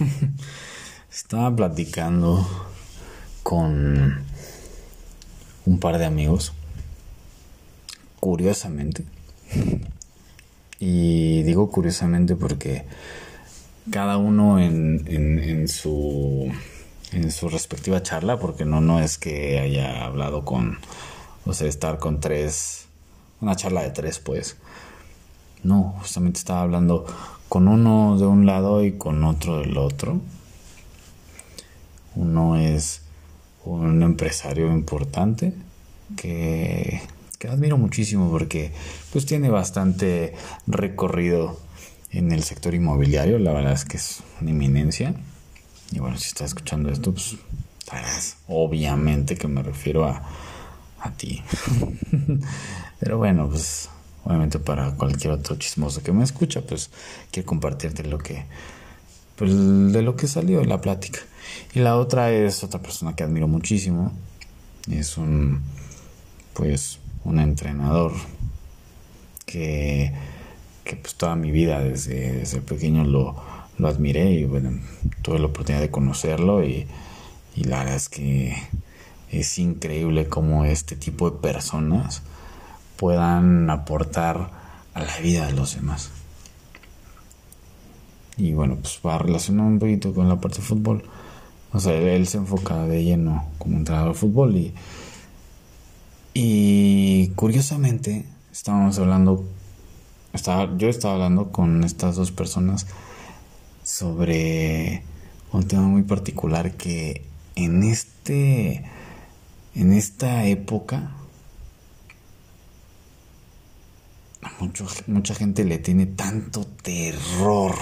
Estaba platicando con un par de amigos, curiosamente. Y digo curiosamente porque cada uno en, en, su en su respectiva charla, porque no, no es que haya hablado con, o sea, estar con tres, una charla de tres, pues. No, justamente estaba hablando con uno de un lado y con otro del otro. Uno es un empresario importante que, que admiro muchísimo porque pues tiene bastante recorrido en el sector inmobiliario. La verdad es que es una eminencia. Y bueno, si estás escuchando esto, pues obviamente que me refiero a, a ti. Pero bueno, pues obviamente para cualquier otro chismoso que me escucha, pues quiero compartirte lo que, pues, de lo que salió en la plática. Y la otra es otra persona que admiro muchísimo. Es un, pues, un entrenador que, que pues toda mi vida desde, desde pequeño lo, lo admiré y bueno, tuve la oportunidad de conocerlo y, y la verdad es que es increíble cómo este tipo de personas puedan aportar a la vida de los demás. Y bueno, pues va relacionado un poquito con la parte de fútbol. O sea, él se enfoca de lleno como entrenador de fútbol y, y curiosamente estábamos hablando, estaba, yo estaba hablando con estas dos personas sobre un tema muy particular que en este en esta época mucha gente le tiene tanto terror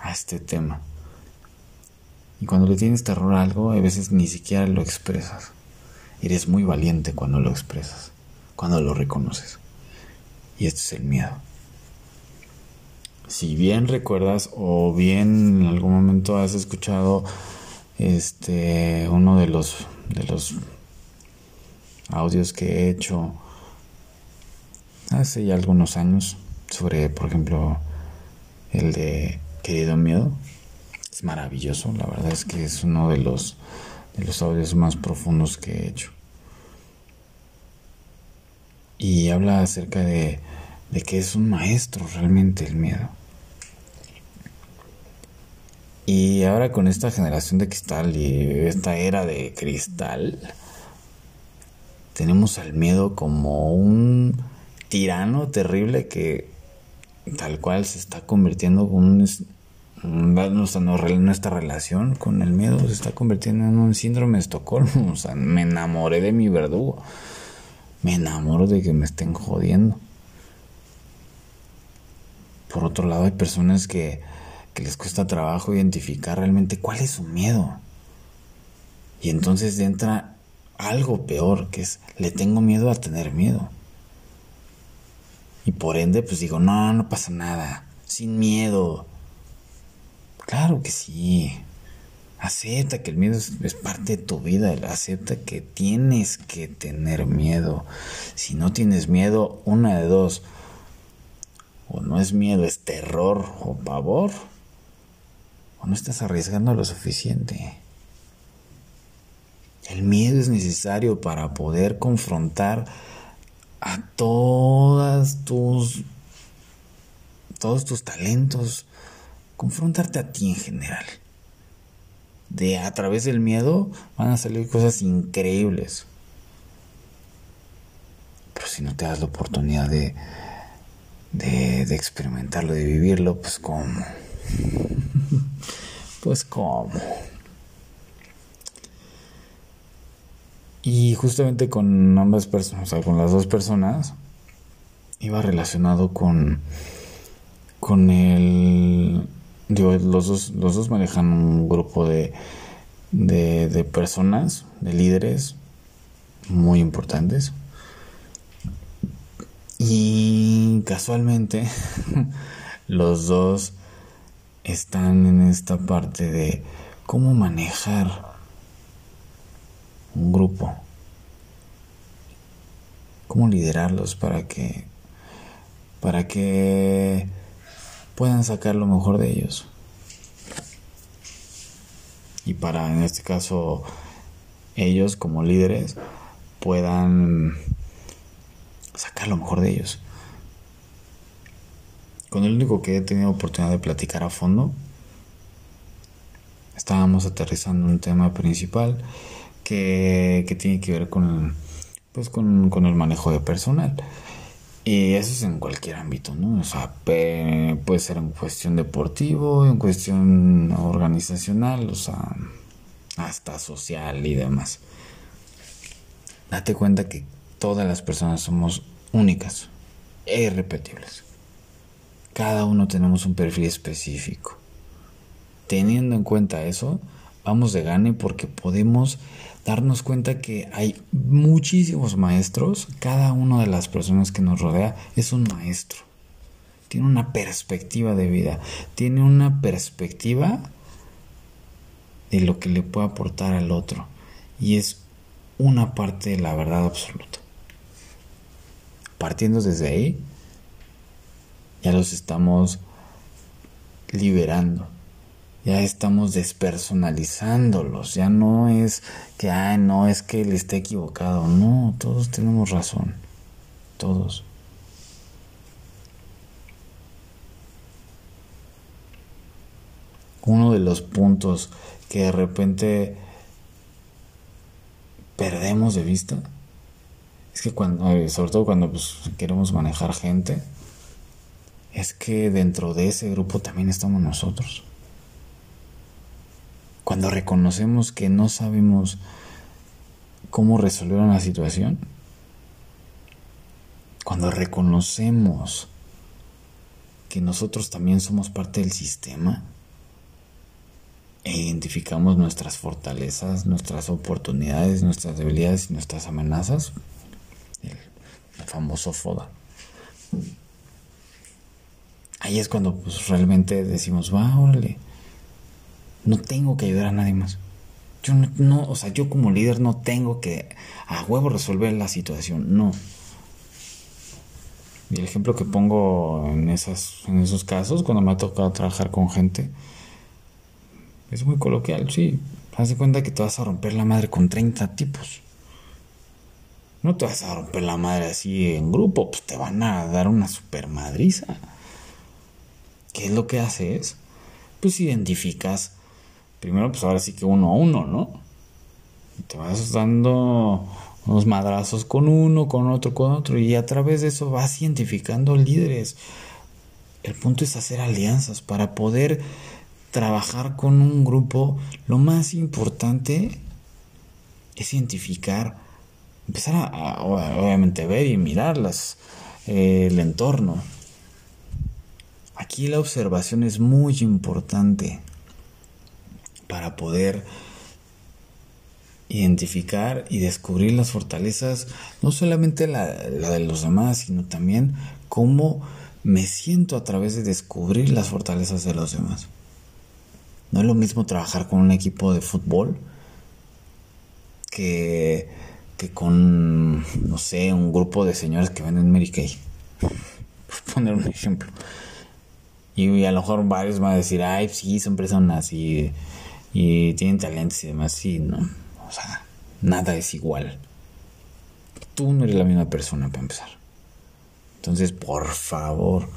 a este tema. Y cuando le tienes terror a algo, a veces ni siquiera lo expresas. Eres muy valiente cuando lo expresas, cuando lo reconoces. Y esto es el miedo. Si bien recuerdas o bien en algún momento has escuchado este uno de los de los audios que he hecho hace ya algunos años sobre, por ejemplo, el de Querido Miedo. Es maravilloso, la verdad es que es uno de los, de los audios más profundos que he hecho. Y habla acerca de, de que es un maestro realmente el miedo. Y ahora con esta generación de cristal y esta era de cristal, tenemos al miedo como un tirano terrible que tal cual se está convirtiendo en un, nuestra, relación con el miedo se está convirtiendo en un síndrome de Estocolmo. O sea, me enamoré de mi verdugo. Me enamoro de que me estén jodiendo. Por otro lado, hay personas que, que les cuesta trabajo identificar realmente cuál es su miedo. Y entonces entra algo peor, que es, le tengo miedo a tener miedo. Y por ende, pues digo, no, no pasa nada, sin miedo. Claro que sí. Acepta que el miedo es, parte de tu vida, acepta que tienes que tener miedo. Si no tienes miedo, una de dos, o no es miedo, es terror o pavor, o no estás arriesgando lo suficiente. El miedo es necesario para poder confrontar todas tus todos tus talentos, confrontarte a ti en general. De a través del miedo van a salir cosas increíbles. Pero si no te das la oportunidad de de, de experimentarlo, de vivirlo, pues cómo. pues cómo. Y justamente con ambas personas, o sea, con las dos personas, iba relacionado con, con el... Los dos, los dos manejan un grupo de, de personas, de líderes muy importantes. Y casualmente los dos están en esta parte de cómo manejar un grupo. ¿Cómo liderarlos para que para que puedan sacar lo mejor de ellos? y para en este caso ellos como líderes puedan sacar lo mejor de ellos. Con el único que he tenido oportunidad de platicar a fondo, estábamos aterrizando un tema principal que, tiene que ver con, pues con, con el manejo de personal. Y eso es en cualquier ámbito, ¿no? O sea, puede ser en cuestión deportivo, en cuestión organizacional, o sea, hasta social y demás. Date cuenta que todas las personas somos únicas e irrepetibles. Cada uno tenemos un perfil específico. Teniendo en cuenta eso, vamos de gane porque podemos darnos cuenta que hay muchísimos maestros. Cada una de las personas que nos rodea es un maestro. Tiene una perspectiva de vida. Tiene una perspectiva de lo que le puede aportar al otro. Y es una parte de la verdad absoluta. Partiendo desde ahí, ya los estamos liberando. Ya estamos despersonalizándolos. Ya no es que, ay, no, es que él esté equivocado. No, todos tenemos razón. Todos. Uno de los puntos que de repente perdemos de vista es que cuando, eh, sobre todo cuando pues, queremos manejar gente, es que dentro de ese grupo también estamos nosotros. Cuando reconocemos que no sabemos cómo resolver una situación, cuando reconocemos que nosotros también somos parte del sistema e identificamos nuestras fortalezas, nuestras oportunidades, nuestras debilidades y nuestras amenazas, el, famoso FODA. Ahí es cuando pues realmente decimos, va, órale, no tengo que ayudar a nadie más. Yo no, o sea, yo como líder no tengo que a huevo resolver la situación, no. Y el ejemplo que pongo en, esas, en esos casos, cuando me ha tocado trabajar con gente, es muy coloquial, sí. Haz de cuenta que te vas a romper la madre con 30 tipos. No te vas a romper la madre así en grupo, pues te van a dar una super madriza. ¿Qué es lo que haces? Pues identificas, primero pues ahora sí que uno a uno, ¿no? te vas dando unos madrazos con uno, con otro, con otro, y a través de eso vas identificando líderes. El punto es hacer alianzas para poder trabajar con un grupo. Lo más importante es identificar, empezar a, obviamente ver y mirar eh, el entorno Aquí la observación es muy importante para poder identificar y descubrir las fortalezas, no solamente la, de los demás, sino también cómo me siento a través de descubrir las fortalezas de los demás. No es lo mismo trabajar con un equipo de fútbol que, que con, no sé, un grupo de señores que venden Mary Kay. Por poner un ejemplo. Y a lo mejor varios van a decir, ay, sí, son personas y, y tienen talentos y demás. Sí, no. O sea, nada es igual. Tú no eres la misma persona para empezar. Entonces, por favor,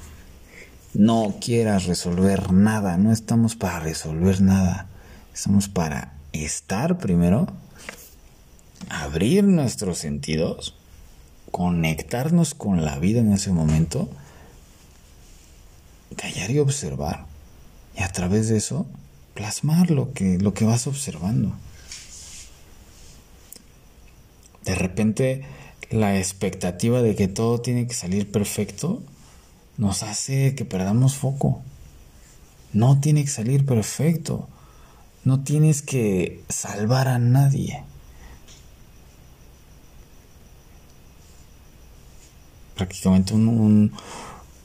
no quieras resolver nada. No estamos para resolver nada. Estamos para estar primero, abrir nuestros sentidos, conectarnos con la vida en ese momento callar y observar. Y a través de eso, plasmar lo que, lo que vas observando. De repente, la expectativa de que todo tiene que salir perfecto nos hace que perdamos foco. No tiene que salir perfecto. No tienes que salvar a nadie. Prácticamente un,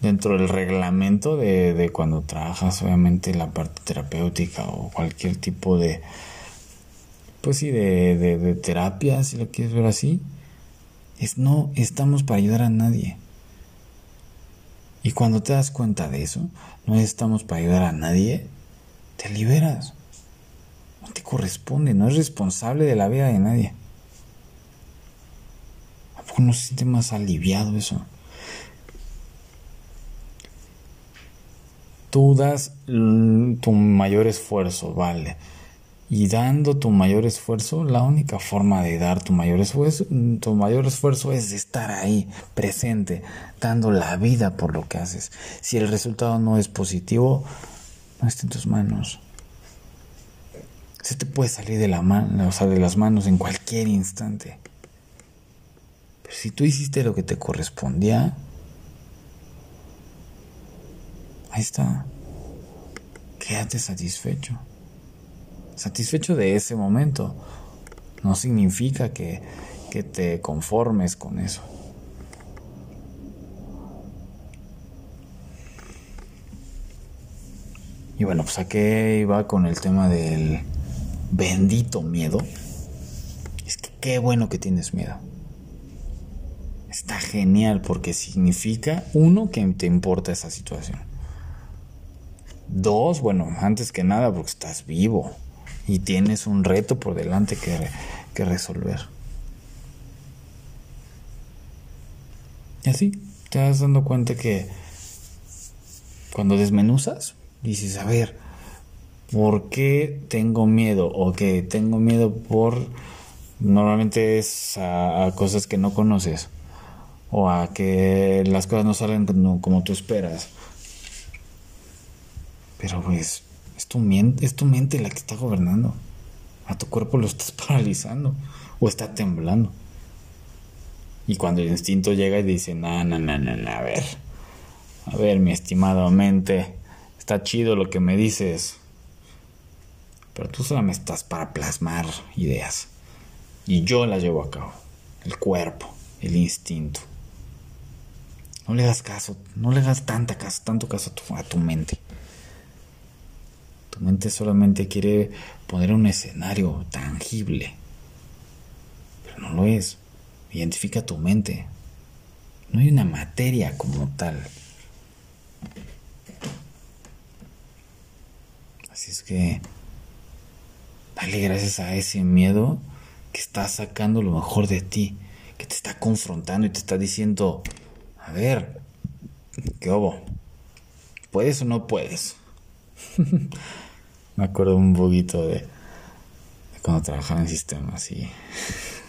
dentro del reglamento de, cuando trabajas obviamente la parte terapéutica o cualquier tipo de pues sí de, de, terapia si lo quieres ver así es no estamos para ayudar a nadie y cuando te das cuenta de eso no estamos para ayudar a nadie te liberas No te corresponde, no es responsable de la vida de nadie. ¿A poco no se más aliviado eso? Tú das tu mayor esfuerzo, vale. Y dando tu mayor esfuerzo, la única forma de dar tu mayor esfuerzo, tu mayor esfuerzo es estar ahí, presente, dando la vida por lo que haces. Si el resultado no es positivo, no está en tus manos. Se te puede salir de la mano, o sea, de las manos en cualquier instante. Pero si tú hiciste lo que te correspondía, ahí está. Quédate satisfecho. Satisfecho de ese momento. No significa que, que te conformes con eso. Y bueno, pues a qué iba con el tema del bendito miedo. Es que qué bueno que tienes miedo. Está genial porque significa, uno, que te importa esa situación. Dos, bueno, antes que nada porque estás vivo y tienes un reto por delante que, que resolver. Y así, te vas dando cuenta que cuando desmenuzas, dices, a ver, ¿por qué tengo miedo? O que tengo miedo por, normalmente es a, cosas que no conoces, o a que las cosas no salen como tú esperas. Pero pues es tu, mente, es tu mente la que está gobernando. A tu cuerpo lo estás paralizando o está temblando. Y cuando el instinto llega y dice, no, no, no, no, a ver, a ver, mi estimado mente, está chido lo que me dices, pero tú solo me estás para plasmar ideas. Y yo las llevo a cabo. El cuerpo, el instinto. No le das caso, no le das tanta caso, tanto caso a tu mente. Tu mente solamente quiere poner un escenario tangible, pero no lo es. Identifica tu mente. No hay una materia como tal. Así es que dale gracias a ese miedo que está sacando lo mejor de ti, que te está confrontando y te está diciendo, a ver, ¿qué hubo? ¿Puedes o no puedes? Me acuerdo un poquito de, cuando trabajaba en sistemas y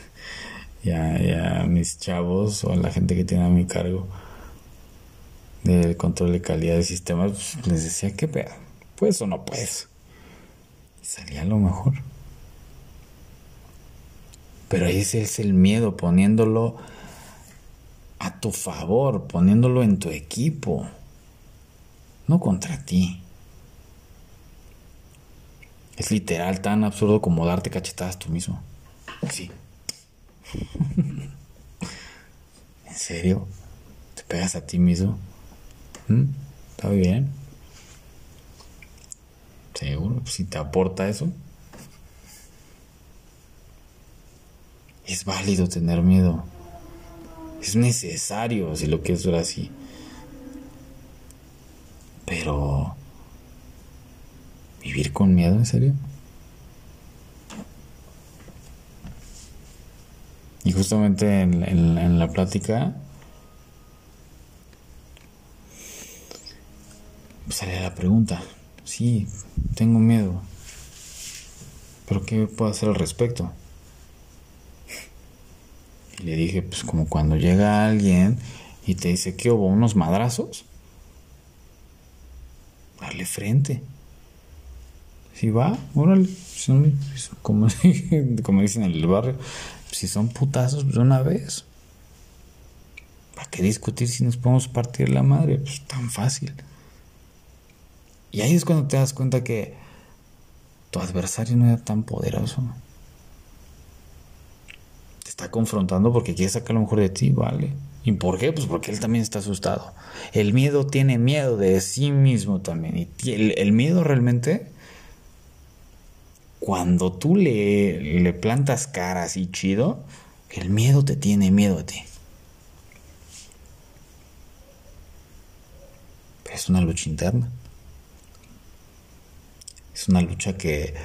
ya, ya mis chavos o la gente que tiene a mi cargo del control de calidad de sistemas, pues, les decía, ¿qué pedo? ¿Puedes o no puedes? Y salía lo mejor. Pero ese es el miedo, poniéndolo a tu favor, poniéndolo en tu equipo, no contra ti. Es literal tan absurdo como darte cachetadas tú mismo. Sí. ¿En serio? ¿Te pegas a ti mismo? ¿Mm? ¿Está bien? ¿Seguro? Si te aporta eso. Es válido tener miedo. Es necesario si lo quieres ver así. Pero ¿Vivir con miedo, en serio? Y justamente en, la plática sale la pregunta. Sí, tengo miedo. Pero ¿qué puedo hacer al respecto? Y le dije, pues como cuando llega alguien y te dice que hubo unos madrazos, darle frente. Si va, órale. como, como dicen en el barrio, si son putazos de una vez. ¿Para qué discutir si nos podemos partir la madre? Pues tan fácil. Y ahí es cuando te das cuenta que tu adversario no era tan poderoso. Te está confrontando porque quiere sacar lo mejor de ti, ¿vale? ¿Y por qué? Pues porque él también está asustado. El miedo tiene miedo de sí mismo también. Y el miedo realmente cuando tú le, le plantas cara así chido, el miedo te tiene miedo a ti. Es una lucha interna. Es una lucha que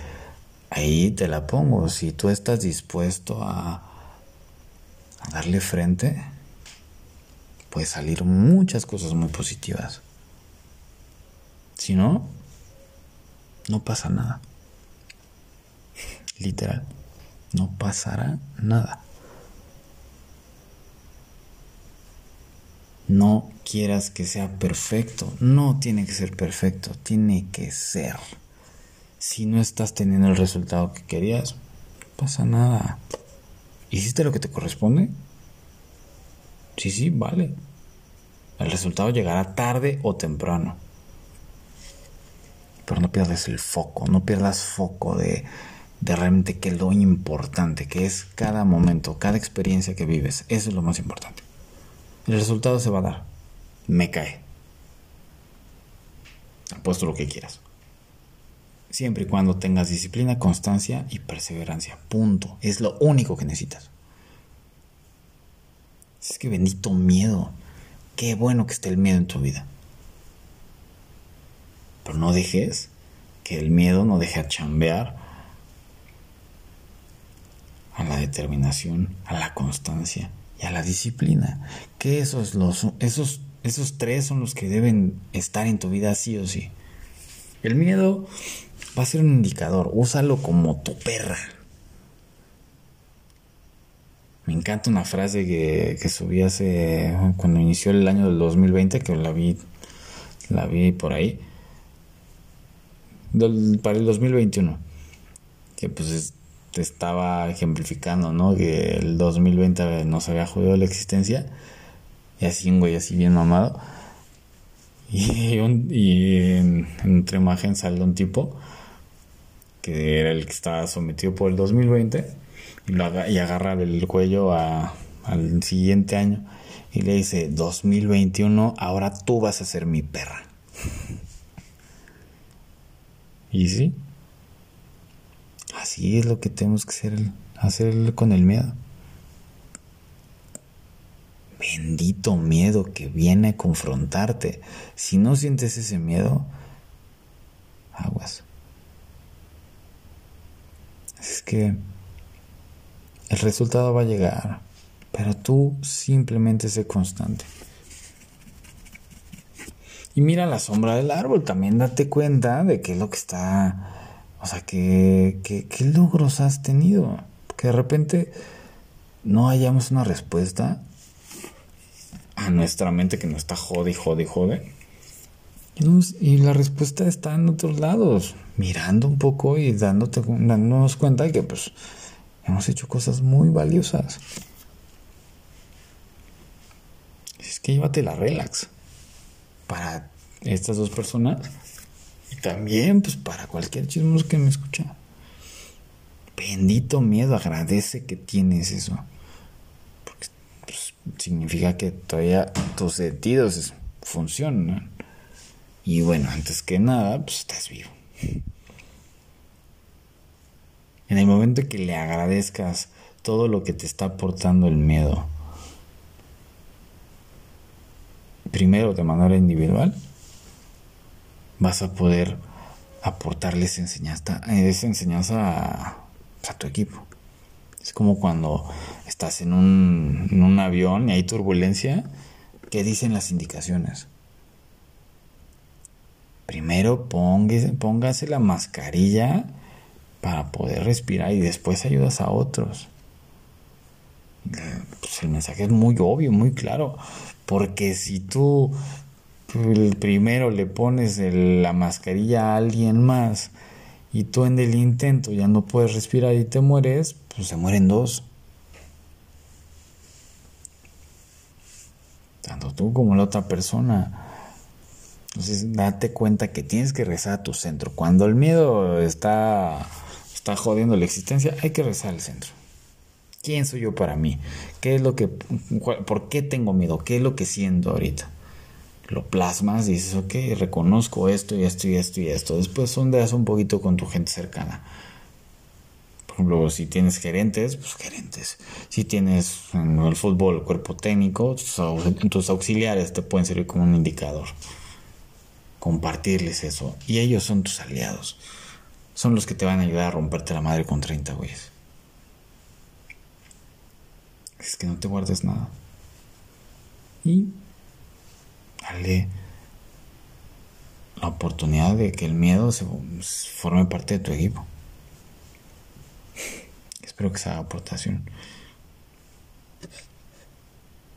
ahí te la pongo. Si tú estás dispuesto a darle frente, puede salir muchas cosas muy positivas. Si no, no pasa nada. Literal, no pasará nada. No quieras que sea perfecto. No tiene que ser perfecto. Tiene que ser. Si no estás teniendo el resultado que querías, pasa nada. ¿Hiciste lo que te corresponde? Sí, sí, vale. El resultado llegará tarde o temprano. Pero no pierdas el foco, no pierdas foco de, de realmente que lo importante, que es cada momento, cada experiencia que vives. Eso es lo más importante. El resultado se va a dar. Me cae. Apuesto lo que quieras. Siempre y cuando tengas disciplina, constancia y perseverancia. Punto. Es lo único que necesitas. Es que bendito miedo. Qué bueno que esté el miedo en tu vida. Pero no dejes que el miedo no deje a chambear a la determinación, a la constancia y a la disciplina. Que esos, los, esos, esos tres son los que deben estar en tu vida sí o sí. El miedo va a ser un indicador, úsalo como tu perra. Me encanta una frase que, que subí hace cuando inició el año del 2020, que la vi, la vi por ahí, para el 2021, que pues estaba ejemplificando, ¿no? Que el 2020 nos había jodido la existencia, y así un güey así bien mamado, y, en, otra imagen sale un tipo que era el que estaba sometido por el 2020 y, agarra el cuello al siguiente año y le dice, 2021, ahora tú vas a ser mi perra. y sí, así es lo que tenemos que hacer, con el miedo. Bendito miedo que viene a confrontarte. Si no sientes ese miedo, aguas. Es que el resultado va a llegar, pero tú simplemente sé constante. Y mira la sombra del árbol, también date cuenta de qué es lo que está, o sea, qué, qué, logros has tenido. Que de repente no hayamos una respuesta a nuestra mente que nos está jode y jode y jode. Y la respuesta está en otros lados, mirando un poco y dándote, dándonos cuenta de que pues Hemos hecho cosas muy valiosas. Es que llévate la relax. Para estas dos personas. Y también, pues, para cualquier chismoso que me escucha. Bendito miedo, agradece que tienes eso. Porque pues, significa que todavía tus sentidos funcionan. Y bueno, antes que nada, pues estás vivo. En el momento que le agradezcas todo lo que te está aportando el miedo, primero de manera individual, vas a poder aportarle esa enseñanza, esa enseñanza a, tu equipo. Es como cuando estás en un, avión y hay turbulencia, ¿qué dicen las indicaciones? Primero póngase la mascarilla para poder respirar y después ayudas a otros. Pues el mensaje es muy obvio, muy claro, porque si tú primero le pones la mascarilla a alguien más y tú en el intento ya no puedes respirar y te mueres, pues se mueren dos. Tanto tú como la otra persona. Entonces, date cuenta que tienes que rezar a tu centro. Cuando el miedo está está jodiendo la existencia, hay que rezar al centro. ¿Quién soy yo para mí? ¿Qué es lo que, por qué tengo miedo? ¿Qué es lo que siento ahorita? Lo plasmas y dices, ok, reconozco esto y esto y esto y esto. Después sondeas un poquito con tu gente cercana. Por ejemplo, si tienes gerentes, pues gerentes. Si tienes en el fútbol cuerpo técnico, tus auxiliares te pueden servir como un indicador. Compartirles eso. Y ellos son tus aliados. son los que te van a ayudar a romperte la madre con 30 güeyes. Es que no te guardes nada. Y dale la oportunidad de que el miedo se forme parte de tu equipo. Espero que sea aportación.